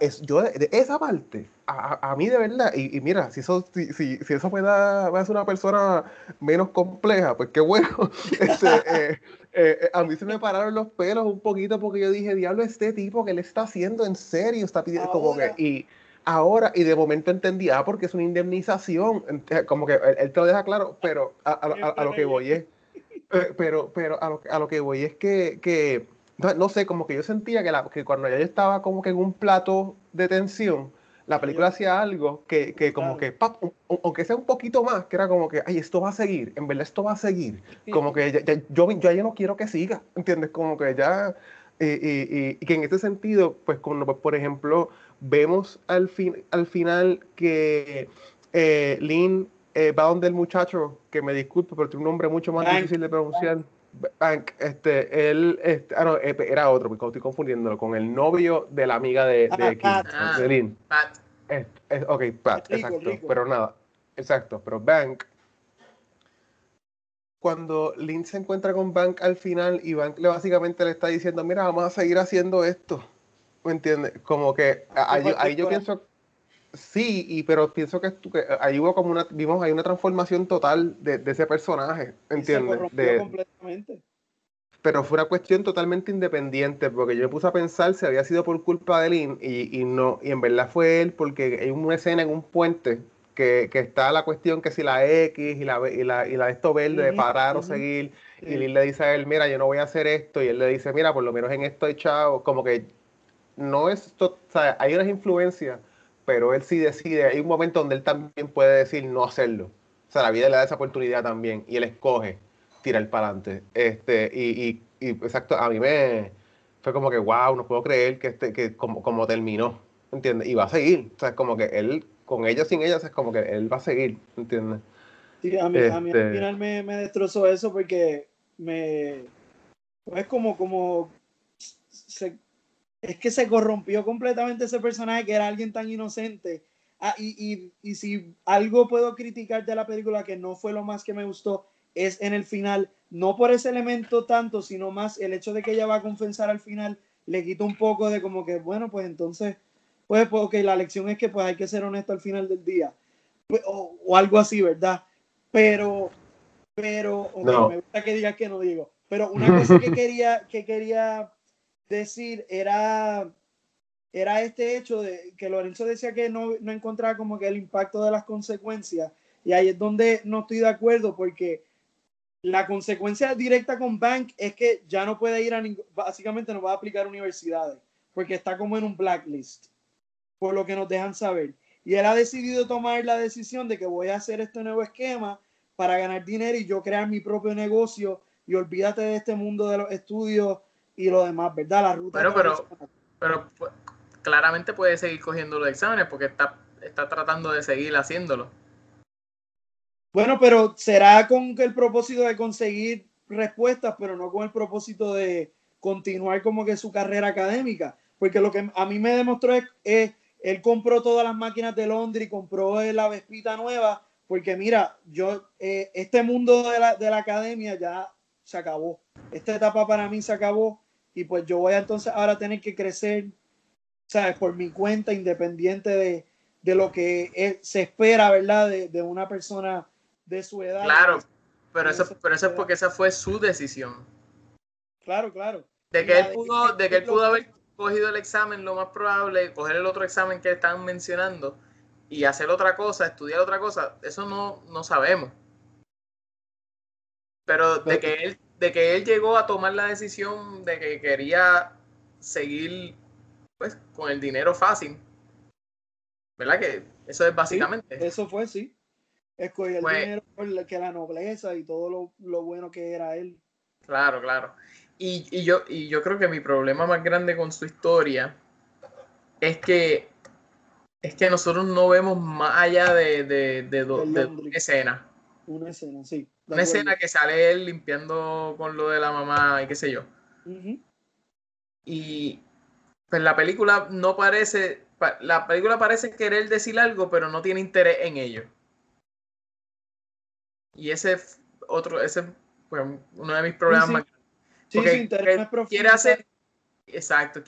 es, yo de, esa parte, a, a, mí de verdad, y, y mira, si eso, si, si, si, eso me da, me hace una persona menos compleja, pues qué bueno. Este, eh, eh, a mí se me pararon los pelos un poquito porque yo dije, diablo, este tipo que le está haciendo en serio, está pidiendo como que, y ahora, y de momento entendí, ah, porque es una indemnización, como que él, te lo deja claro, pero a, a lo que voy es, eh, pero, pero a lo, a lo que voy es que, que no, sé, como que yo sentía que, la, que cuando ella estaba como que en un plato de tensión, la película hacía algo que, que como que, aunque sea un poquito más, que era como que, ay, esto va a seguir, en verdad esto va a seguir. Como que ya, yo, yo ya no quiero que siga, ¿entiendes? Como que ya, y, y, que en ese sentido, pues, cuando, pues, por ejemplo, vemos al, fin, al final que eh, Lynn eh, va donde el muchacho, que me disculpe, pero tiene un nombre mucho más difícil de pronunciar. Bank, este, él, este, ah, no, eh, era otro, porque estoy confundiéndolo con el novio de la amiga de, de, ah, Pat. Ah, Pat. Es, ok, Pat, exacto. Pero nada, exacto. Pero Bank, cuando Lynn se encuentra con Bank al final y Bank le básicamente le está diciendo, mira, vamos a seguir haciendo esto. ¿Me entiendes? Como que ahí, ahí yo pienso Sí, y, pero pienso que, que, ahí hubo como una, vimos ahí una transformación total de, de ese personaje, ¿entiendes? De, completamente. Pero fue una cuestión totalmente independiente, porque yo me puse a pensar si había sido por culpa de Lynn, y, y no, y en verdad fue él, porque hay una escena en un puente que, que está la cuestión que si la X y la, y la, y la esto verde de parar o seguir, y Lynn le dice a él, mira, yo no voy a hacer esto, y él le dice, mira, por lo menos en esto he echado, como que no es, o sea, hay unas influencias pero él sí decide, hay un momento donde él también puede decir no hacerlo. O sea, la vida le da esa oportunidad también y él escoge tirar para adelante. Este, y, y, exacto, a mí me fue como que, wow, no puedo creer que, este, que como, como terminó, ¿entiendes? Y va a seguir. O sea, es como que él, con ella sin ellas, es como que él va a seguir, ¿entiendes? Sí, a mí, a mí al este final me, me, destrozó eso porque me. Pues como, como se, es que se corrompió completamente ese personaje que era alguien tan inocente. Ah, y, y, y, si algo puedo criticar de la película que no fue lo más que me gustó, es en el final, no por ese elemento tanto, sino más el hecho de que ella va a confesar al final, le quita un poco de como que, bueno, pues entonces, pues, pues la lección es que pues hay que ser honesto al final del día. Pues, o, o, algo así, ¿verdad? Pero, pero, me gusta que digas que no digo, pero una cosa que quería, que quería decir era, era este hecho de que Lorenzo decía que no, no encontraba como que el impacto de las consecuencias. Y ahí es donde no estoy de acuerdo porque la consecuencia directa con Bank es que ya no puede ir a básicamente no va a aplicar universidades porque está como en un blacklist, por lo que nos dejan saber. Y él ha decidido tomar la decisión de que voy a hacer este nuevo esquema para ganar dinero y yo crear mi propio negocio y olvídate de este mundo de los estudios y lo demás, ¿verdad? La ruta. Pero, pero, pero pues, claramente puede seguir cogiendo los exámenes porque está, está tratando de seguir haciéndolo. Bueno, pero será con el propósito de conseguir respuestas, pero no con el propósito de continuar como que su carrera académica. Porque lo que a mí me demostró es, que él compró todas las máquinas de Londres y compró la Vespita nueva, porque mira, yo, eh, este mundo de la, de la academia ya se acabó. Esta etapa para mí se acabó y pues yo voy a entonces ahora tener que crecer, ¿sabes? Por mi cuenta, independiente de, de lo que se espera, ¿verdad? De, de, una persona de su edad. Claro, pero eso, pero eso es porque esa fue su decisión. Claro, claro. De que él pudo, de que él pudo haber cogido el examen, lo más probable, coger el otro examen que están mencionando y hacer otra cosa, estudiar otra cosa, eso no, no sabemos. Pero de que él, de que él llegó a tomar la decisión de que quería seguir pues con el dinero fácil. ¿Verdad? Que eso es básicamente. eso fue, sí. Escogió el dinero por que la nobleza y todo lo, lo, bueno que era él. Claro, claro. Y, y, yo, y yo creo que mi problema más grande con su historia es que es que nosotros no vemos más allá de, de, de, de escena. Una escena, sí. Una escena que sale él limpiando con lo de la mamá y qué sé yo. Y pues la película no parece, la película parece querer decir algo, pero no tiene interés en ello. Y ese otro, ese fue uno de mis problemas más sí, interés quiere hacer, exacto,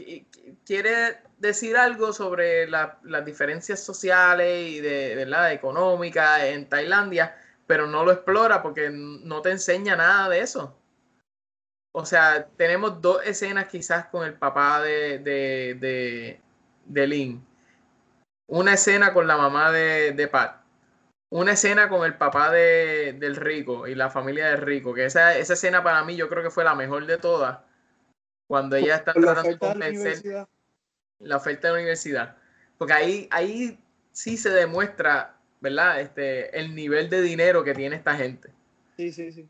quiere decir algo sobre las diferencias sociales y de verdad económicas en Tailandia, pero no lo explora porque no te enseña nada de eso. O sea, tenemos dos escenas quizás con el papá de, de, de, de Lynn. Una escena con la mamá de, de Pat. Una escena con el papá de, del rico y la familia del rico. Que esa, esa escena para mí yo creo que fue la mejor de todas. Cuando ella está tratando de convencer la oferta de la universidad. Porque ahí, ahí sí se demuestra ¿verdad? Este, el nivel de dinero que tiene esta gente. Sí, sí, sí.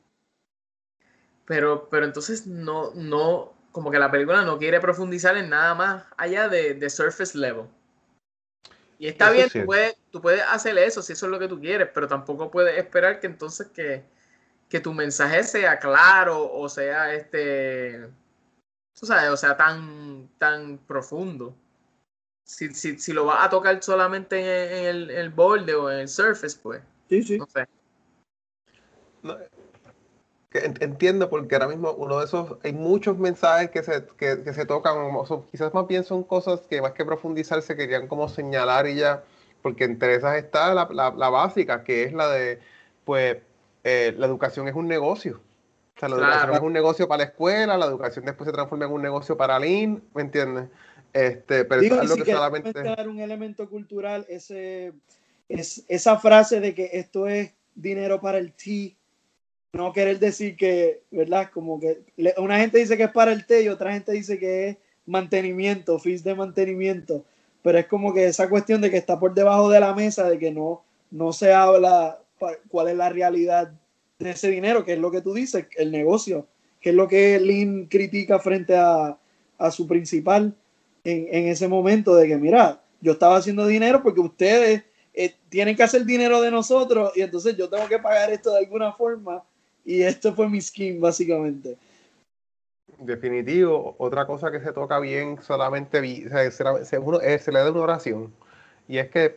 Pero, pero entonces no, no, como que la película no quiere profundizar en nada más allá de, de surface level. Y está bien, tú puedes, tú puedes hacer eso si eso es lo que tú quieres, pero tampoco puedes esperar que entonces que, que tu mensaje sea claro o sea este, tú sabes, o sea tan, tan profundo si, si, si lo vas a tocar solamente en, el, el, borde o en el surface, pues. Sí, sí. No sé. entiendo porque ahora mismo uno de esos, hay muchos mensajes que se, que, que se tocan, quizás más bien son cosas que más que profundizar se querían como señalar y ya, porque entre esas está la, la, la básica, que es la de, pues, eh, la educación es un negocio. O sea, la educación es un negocio para la escuela, la educación después se transforma en un negocio para Lin, ¿me entiendes? Este, pero Digo, es lo si que solamente... un elemento cultural, ese, es, esa frase de que esto es dinero para el té, no querer decir que, ¿verdad? Como que una gente dice que es para el té y otra gente dice que es mantenimiento, fees de mantenimiento, pero es como que esa cuestión de que está por debajo de la mesa, de que no, no se habla cuál es la realidad de ese dinero, que es lo que tú dices, el negocio, que es lo que Lynn critica frente a, a su principal en, ese momento de que, mira, yo estaba haciendo dinero porque ustedes eh, tienen que hacer dinero de nosotros y entonces yo tengo que pagar esto de alguna forma y esto fue mi skin básicamente. Definitivo, otra cosa que se toca bien solamente se, se, uno, eh, se, le da una oración y es que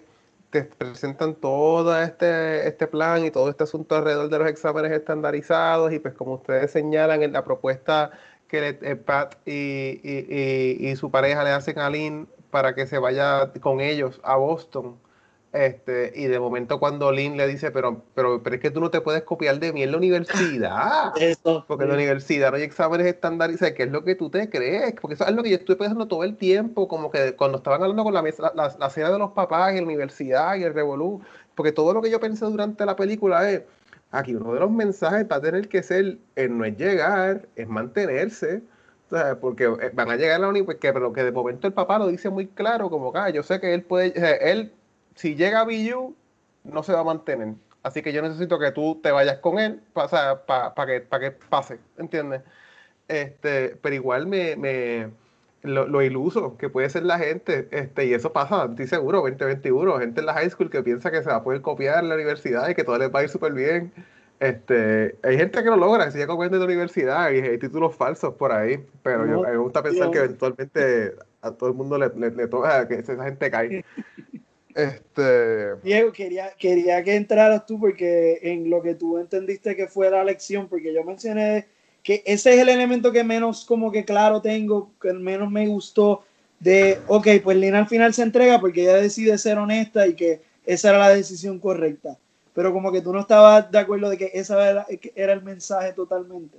te presentan todo este, este plan y todo este asunto alrededor de los exámenes estandarizados y pues como ustedes señalan en la propuesta que eh, Pat y, su pareja le hacen a Lynn para que se vaya con ellos a Boston. Este, y de momento cuando Lynn le dice, pero, pero, pero es que tú no te puedes copiar de mí en la universidad. porque en la universidad no hay exámenes estandarizados. ¿Qué es lo que tú te crees? Porque eso es lo que yo estuve pensando todo el tiempo, como que cuando estaban hablando con la, la, la cena de los papás en la universidad y el revolú. Porque todo lo que yo pensé durante la película es, Aquí uno de los mensajes va a tener que ser, no es llegar, es mantenerse, porque eh, van a llegar a la universidad, pero que de momento el papá lo dice muy claro, como que ah, yo sé que él puede, él si llega Biyu, no se va a mantener. Así que yo necesito que tú te vayas con él para que, que pase, ¿entiendes? Este, pero igual me, me lo, iluso que puede ser la gente, este, y eso pasa, estoy seguro, 2021, gente en la high school que piensa que se va a poder copiar en la universidad y que todo les va a ir súper bien. Este, hay gente que lo logra, que sigue copiando de la universidad y hay títulos falsos por ahí, pero yo, me gusta pensar que eventualmente a todo el mundo le, le, toca que esa gente cae. Este... Diego, quería, quería que entraras tú porque en lo que tú entendiste que fue la lección, porque yo mencioné que ese es el elemento que menos como que claro tengo, que menos me gustó de, ok, pues Lina al final se entrega porque ella decide ser honesta y que esa era la decisión correcta. Pero como que tú no estabas de acuerdo de que esa era, era el mensaje totalmente.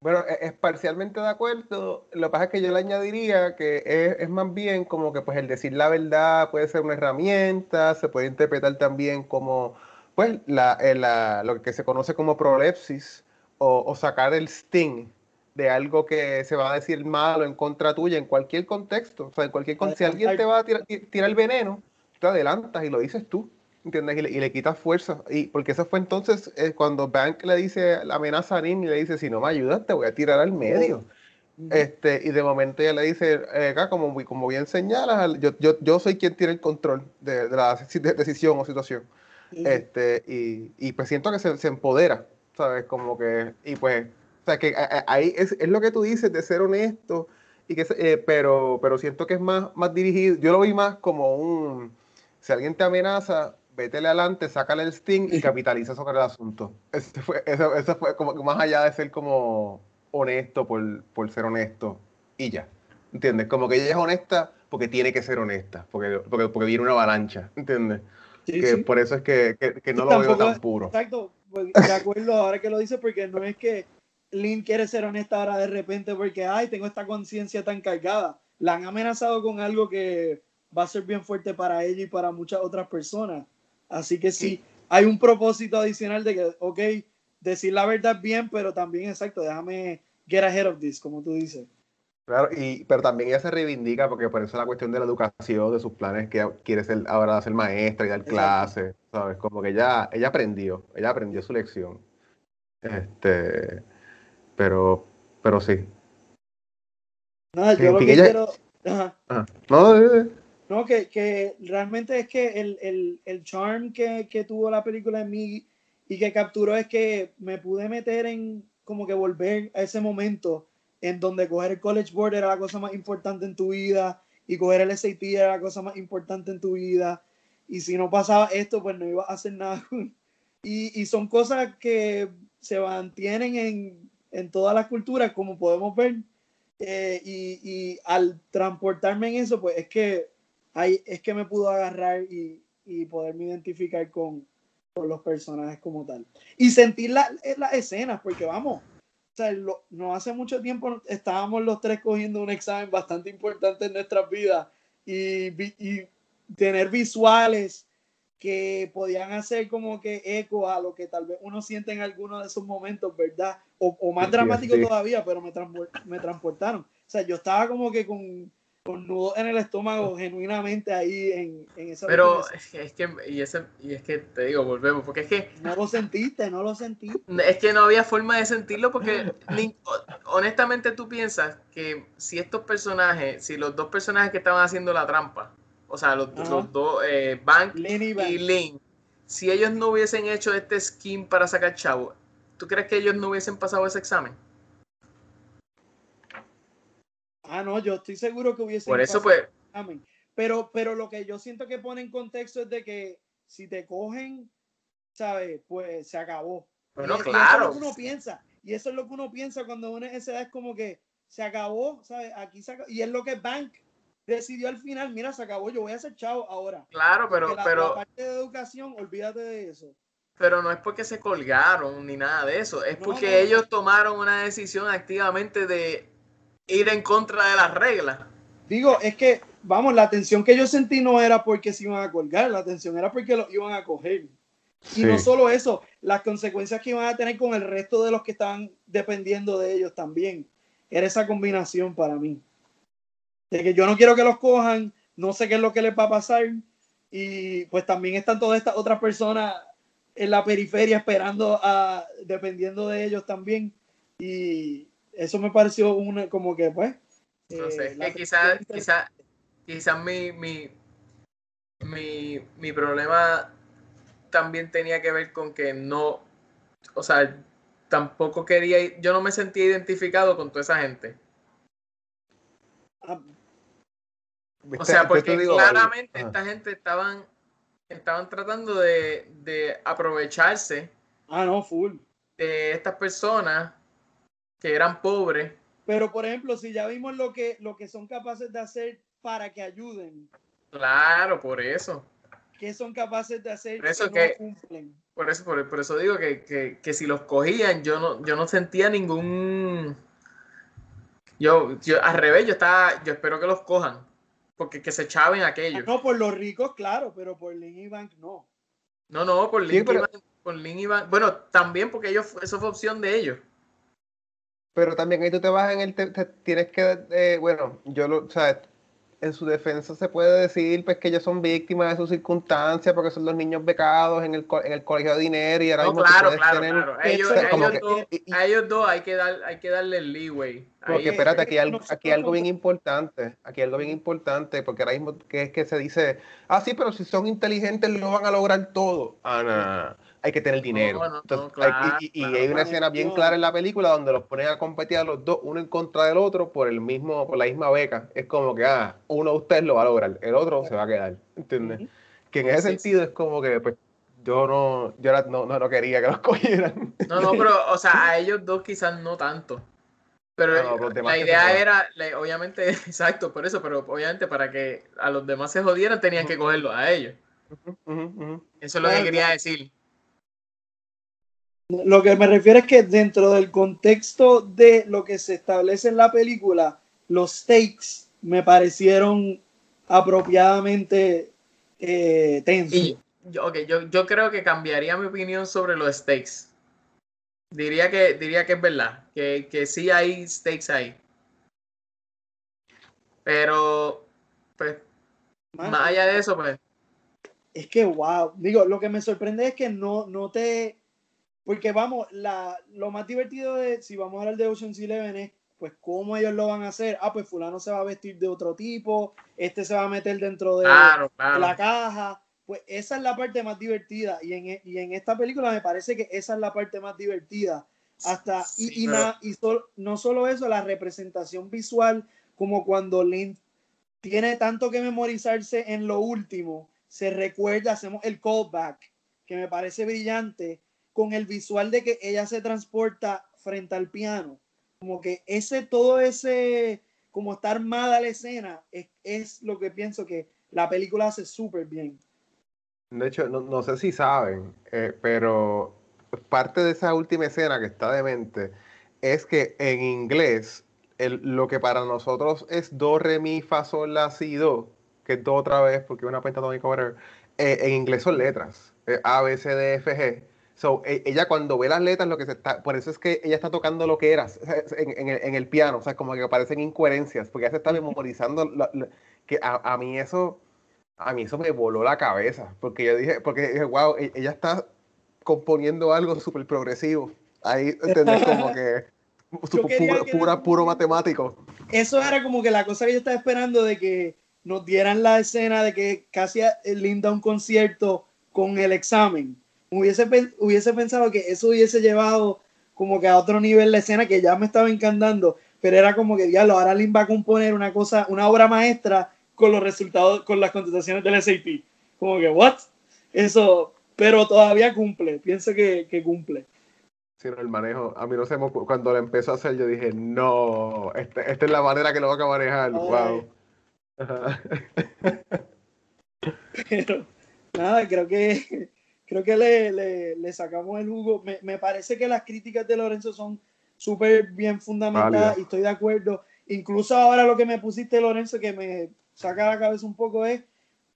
Bueno, e, es parcialmente de acuerdo. Lo que pasa es que yo le añadiría que es, más bien como que pues el decir la verdad puede ser una herramienta, se puede interpretar también como pues la, eh, la, lo que se conoce como prolepsis o, sacar el sting de algo que se va a decir malo en contra tuya en cualquier contexto. O sea, en cualquier si alguien te va a tirar, tirar el veneno, te adelantas y lo dices tú. ¿entiendes? Y le, y le quitas fuerza. Y porque eso fue entonces eh, cuando Bank le dice, la amenaza a Nin y le dice, si no me ayudas, te voy a tirar al medio. Este, y de momento ella le dice, eh, acá, como, como bien señalas, yo, yo, yo soy quien tiene el control de, la decisión o situación. Este, y, y, pues siento que se, se, empodera, ¿sabes? Como que, y pues, o sea, que ahí es, es lo que tú dices de ser honesto, y que, eh, pero, pero siento que es más, más dirigido, yo lo vi más como un, si alguien te amenaza, vétele adelante, sácale el sting y capitaliza sobre el asunto. Eso fue, eso, fue como más allá de ser como honesto por, por, ser honesto y ya. ¿Entiendes? Como que ella es honesta porque tiene que ser honesta, porque, porque, porque viene una avalancha, ¿entiendes? que por eso es que, que, no lo veo tan puro. Exacto, pues, de acuerdo ahora que lo dice, porque no es que Lynn quiere ser honesta ahora de repente porque, ay, tengo esta conciencia tan cargada. La han amenazado con algo que va a ser bien fuerte para ella y para muchas otras personas. Así que sí, hay un propósito adicional de que, ok, decir la verdad bien, pero también, exacto, déjame get ahead of this, como tú dices. Claro, y, pero también ella se reivindica porque por eso la cuestión de la educación, de sus planes, que quiere ser ahora ser maestra y dar clases, ¿sabes? Como que ella, ella aprendió, ella aprendió su lección. Este, pero, pero sí. Nada, yo lo que quiero... No, no, que, que realmente es que el, el, el charm que, que, tuvo la película en mí y que capturó es que me pude meter en como que volver a ese momento en donde coger el College Board era la cosa más importante en tu vida y coger el SAT era la cosa más importante en tu vida. Y si no pasaba esto pues no iba a hacer nada. Y, y son cosas que se mantienen en, en todas las culturas como podemos ver. Eh, y, y al transportarme en eso pues es que ahí es que me pudo agarrar y, y poderme identificar con, con, los personajes como tal. Y sentir las la escenas, porque vamos, no hace mucho tiempo estábamos los tres cogiendo un examen bastante importante en nuestras vidas y, y tener visuales que podían hacer como que eco a lo que tal vez uno siente en alguno de esos momentos, ¿verdad? O, o más dramático todavía, pero me, me transportaron. O sea, yo estaba como que con con nudos en el estómago genuinamente ahí en, en esa pero es que, es que y, ese, y es que te digo volvemos porque es que no lo sentiste no lo sentiste es que no había forma de sentirlo porque honestamente tú piensas que si estos personajes si los dos personajes que estaban haciendo la trampa o sea los, los dos eh, Bank y, Link si ellos no hubiesen hecho este skin para sacar chavo ¿tú crees que ellos no hubiesen pasado ese examen? Ah, no, yo estoy seguro que hubiese. Por eso, pues. Pero, pero lo que yo siento que pone en contexto es de que si te cogen, ¿sabes? Pues se acabó. Bueno, claro. Y eso es lo que uno piensa. Y eso es lo que uno piensa cuando uno es esa edad, es como que se acabó, ¿sabes? Aquí se acabó. Y es lo que Bank decidió al final, mira, se acabó, yo voy a ser chavo ahora. Claro, pero... La, pero... parte de educación, olvídate de eso. Pero no es porque se colgaron ni nada de eso, es porque ellos tomaron una decisión activamente de ir en contra de las reglas. Digo, es que, vamos, la atención que yo sentí no era porque se iban a colgar, la atención era porque lo iban a coger. Y no solo eso, las consecuencias que iban a tener con el resto de los que estaban dependiendo de ellos también. Era esa combinación para mí. De que yo no quiero que los cojan, no sé qué es lo que les va a pasar, y pues también están todas estas otras personas en la periferia esperando a, dependiendo de ellos también. Y eso me pareció una, como que pues... No sé, eh, que quizás quizá, quizá mi, mi, mi, mi problema también tenía que ver con que no, o sea, tampoco quería, yo no me sentía identificado con toda esa gente. Ah. o sea, porque claramente esta gente estaban, estaban tratando de, de, aprovecharse. Ah, no, full. De estas personas que eran pobres. Pero, por ejemplo, si ya vimos lo que, lo que son capaces de hacer para que ayuden. Claro, por eso. ¿Qué son capaces de hacer por eso que, Por eso, por, eso digo que, si los cogían, yo no, yo no sentía ningún. Yo, yo al revés, yo estaba, yo espero que los cojan. Porque que se chaven aquellos. No, por los ricos, claro, pero por Lin y Bank no. No, no, por Lin, y Bank. Bueno, también porque ellos, eso fue opción de ellos. Pero también ahí tú te vas en el. tienes que. Eh, bueno, yo lo. O sea, en su defensa se puede decir pues que ellos son víctimas de sus circunstancias porque son los niños becados en el, en el colegio de dinero y ahora no, claro, claro, claro. A ellos, dos, a ellos dos hay que, dar, hay que darle el leeway. Porque espérate, aquí hay, aquí algo bien importante, aquí hay algo bien importante, porque ahora mismo que es que se dice, ah, sí, pero si son inteligentes lo van a lograr todo. Ah, no, hay que tener dinero. y, hay una escena bien clara en la película donde los ponen a competir a los dos, uno en contra del otro, por el mismo, por la misma beca. Es como que, ah, uno de ustedes lo va a lograr, el otro se va a quedar. ¿Entiendes? Que en ese sentido es como que, pues, yo no, yo no, no, quería que los cogieran. No, no, pero, o sea, a ellos dos quizás no tanto. Pero la idea era, obviamente, exacto, por eso, pero obviamente para que a los demás se jodieran tenían que cogerlo a ellos. Eso es lo que quería decir. Lo que me refiero es que dentro del contexto de lo que se establece en la película, los stakes me parecieron apropiadamente eh, tensos. yo, yo, creo que cambiaría mi opinión sobre los stakes. Diría que, diría que es verdad, que, que sí hay stakes ahí. Pero, pues, más allá de eso, pues. Es que, wow. Digo, lo que me sorprende es que no, no te porque vamos, la, lo más divertido de, si vamos a hablar de Ocean's Eleven es, pues, cómo ellos lo van a hacer. Ah, pues fulano se va a vestir de otro tipo, este se va a meter dentro de, la caja. Pues esa es la parte más divertida. Y en, y en esta película me parece que esa es la parte más divertida. Hasta, y, y, y no solo eso, la representación visual, como cuando Lynn tiene tanto que memorizarse en lo último, se recuerda, hacemos el callback, que me parece brillante con el visual de que ella se transporta frente al piano. Como que ese, todo ese, como está armada la escena, es, lo que pienso que la película hace súper bien. De hecho, no, sé si saben, eh, pero parte de esa última escena que está de mente es que en inglés, lo que para nosotros es do, re, mi, fa, sol, la, si, do, que es do otra vez porque es una pentatónica, whatever, eh, en inglés son letras, eh, A, B, C, D, F, G So, e, ella cuando ve las letras, lo que se está, por eso es que ella está tocando lo que era en, el, piano, o sea, como que aparecen incoherencias, porque ella se está memorizando, que a, mí eso, a mí eso me voló la cabeza, porque yo dije, porque dije, wow, e, ella está componiendo algo súper progresivo, ahí, ¿entendés? Como que, pura, puro matemático. Eso era como que la cosa que yo estaba esperando de que nos dieran la escena de que casi linda un concierto con el examen hubiese, hubiese pensado que eso hubiese llevado como que a otro nivel la escena que ya me estaba encantando, pero era como que, diablo, ahora Lin va a componer una cosa, una obra maestra con los resultados, con las contestaciones del SAT. Como que, ¿what? Eso, pero todavía cumple, pienso que, que cumple. Sí, no, el manejo, a mí no sé, cuando lo empezó a hacer, yo dije, no, esta, esta es la manera que lo va a manejar, wow. pero, nada, creo que creo que le, le, sacamos el jugo. Me, me, parece que las críticas de Lorenzo son súper bien fundamentadas y estoy de acuerdo. Incluso ahora lo que me pusiste, Lorenzo, que me saca la cabeza un poco es,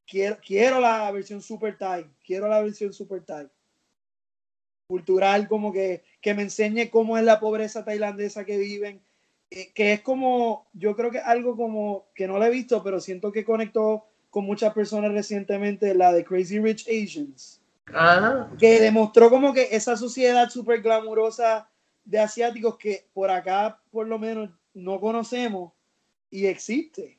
quiero, quiero la versión super tight, quiero la versión super tight. Cultural, como que, que me enseñe cómo es la pobreza tailandesa que viven, eh, que es como, yo creo que algo como, que no lo he visto, pero siento que conectó con muchas personas recientemente, la de Crazy Rich Asians, que demostró como que esa sociedad súper glamurosa de asiáticos que por acá por lo menos no conocemos y existe.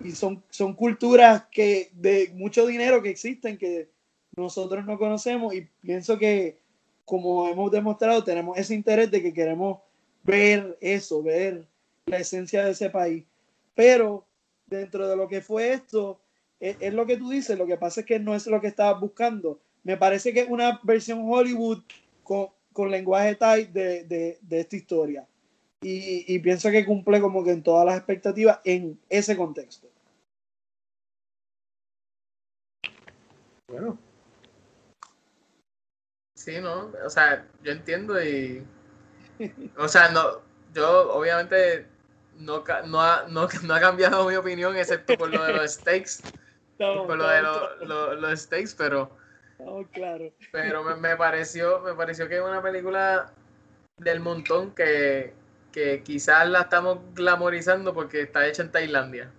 Y son, son culturas que de mucho dinero que existen que nosotros no conocemos y pienso que como hemos demostrado tenemos ese interés de que queremos ver eso, ver la esencia de ese país. Pero dentro de lo que fue esto, es, lo que tú dices, lo que pasa es que no es lo que estabas buscando. Me parece que es una versión Hollywood con, con lenguaje Thai de, de, de esta historia. Y, y, pienso que cumple como que en todas las expectativas en ese contexto. Bueno. Sí, ¿no? O sea, yo entiendo y... O sea, no, yo obviamente no, no, ha, no, no ha cambiado mi opinión, excepto por lo de los stakes. por lo de los, los stakes, pero... claro. Pero me, me, pareció, me pareció que es una película del montón que, que quizás la estamos glamorizando porque está hecha en Tailandia.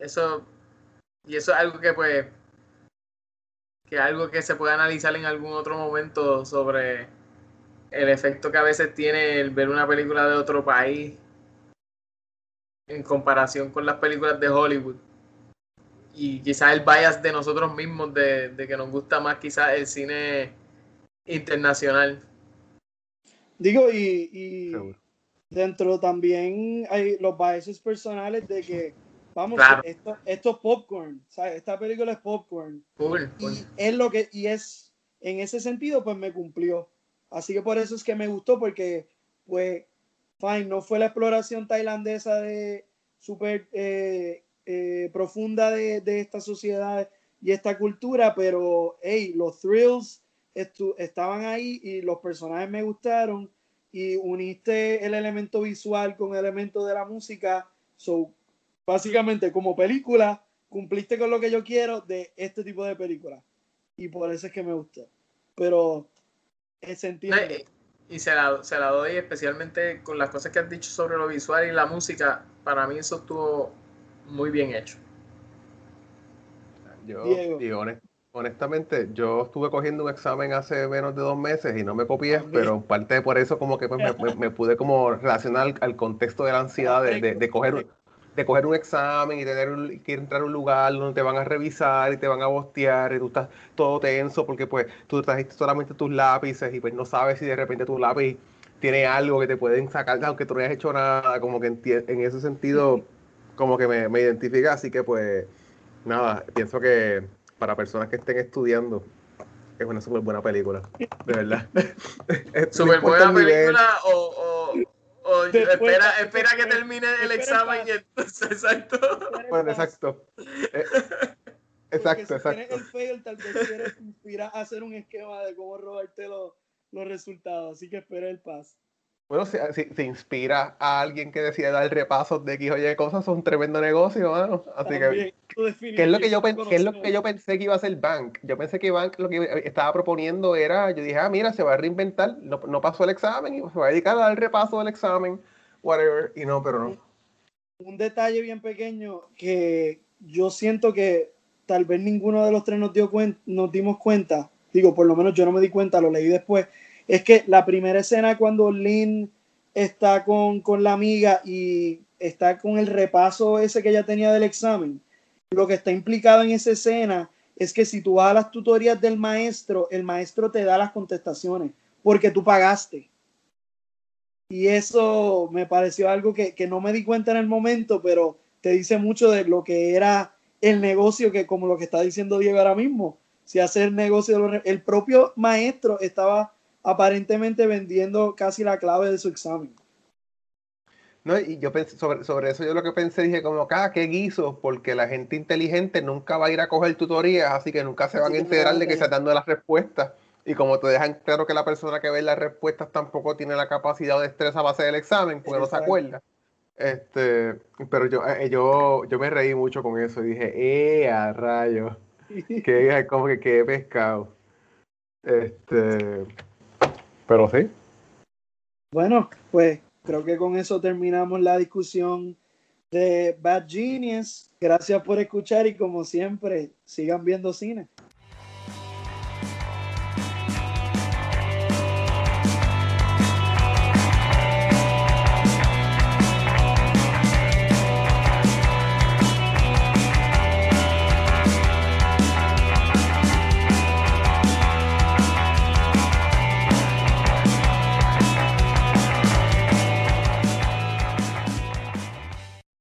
Eso, y eso es algo que pues, que algo que se puede analizar en algún otro momento sobre el efecto que a veces tiene el ver una película de otro país en comparación con las películas de Hollywood. Y quizás el bias de nosotros mismos de, de que nos gusta más quizás el cine internacional. Digo, y, dentro también hay los biases personales de que, vamos, esto, esto, es popcorn, ¿sabes? Esta película es popcorn. y es lo que, y es, en ese sentido, pues me cumplió. Así que por eso es que me gustó, porque, pues, fine, no fue la exploración tailandesa de súper eh, eh, profunda de, de esta sociedad y esta cultura, pero, hey, los thrills estaban ahí y los personajes me gustaron y uniste el elemento visual con el elemento de la música. So, básicamente, como película, cumpliste con lo que yo quiero de este tipo de película. Y por eso es que me gustó. Pero es sentido. y se la, se la doy especialmente con las cosas que has dicho sobre lo visual y la música. Para mí eso estuvo muy bien hecho. Yo, Diego. honestamente, yo estuve cogiendo un examen hace menos de dos meses y no me copié, pero parte por eso como que pues, me, pude como relacionar al, contexto de la ansiedad de, de, coger, de coger un examen y tener que entrar a un lugar donde te van a revisar y te van a bostear y tú estás todo tenso porque pues tú trajiste solamente tus lápices y pues no sabes si de repente tu lápiz tiene algo que te pueden sacar aunque tú no hayas hecho nada, como que en, ese sentido como que me, me identifica, así que pues nada, pienso que para personas que estén estudiando, es una súper buena película, de verdad. Súper buena película o, o, espera, espera que termine el examen y entonces, exacto. Bueno, exacto. Eh, exacto, exacto. Si el fail, tal vez quieres inspirar a hacer un esquema de cómo robarte los, los resultados, así que espera el paso. Bueno, si, si, inspira a alguien que decide dar repasos de X o Y cosas, es un tremendo negocio, mano. Así que, ¿qué es, lo que yo es lo que yo pensé que iba a ser Bank? Yo pensé que Bank lo que estaba proponiendo era, yo dije, ah, mira, se va a reinventar, no, no pasó el examen y se va a dedicar a dar repaso del examen, whatever, y no, pero no. Un detalle bien pequeño que yo siento que tal vez ninguno de los tres nos, dio nos dimos cuenta, digo, por lo menos yo no me di cuenta, lo leí después, es que la primera escena cuando Lynn está con, la amiga y está con el repaso ese que ella tenía del examen, lo que está implicado en esa escena es que si tú vas a las tutorías del maestro, el maestro te da las contestaciones porque tú pagaste. Y eso me pareció algo que, que no me di cuenta en el momento, pero te dice mucho de lo que era el negocio, que como lo que está diciendo Diego ahora mismo, si hacer negocio, el propio maestro estaba aparentemente vendiendo casi la clave de su examen. No, y yo pensé, sobre, sobre eso yo lo que pensé, dije como, ah, qué guiso, porque la gente inteligente nunca va a ir a coger tutorías, así que nunca se van a enterar de que se están dando las respuestas. Y como te dejan claro que la persona que ve las respuestas tampoco tiene la capacidad de estrés a base del examen, porque no se acuerda. Este, pero yo, eh, yo, yo me reí mucho con eso y dije, ¡eh, a rayo! que como que qué pescado. Este, pero sí. Bueno, pues creo que con eso terminamos la discusión de Bad Genius. Gracias por escuchar y como siempre, sigan viendo cine.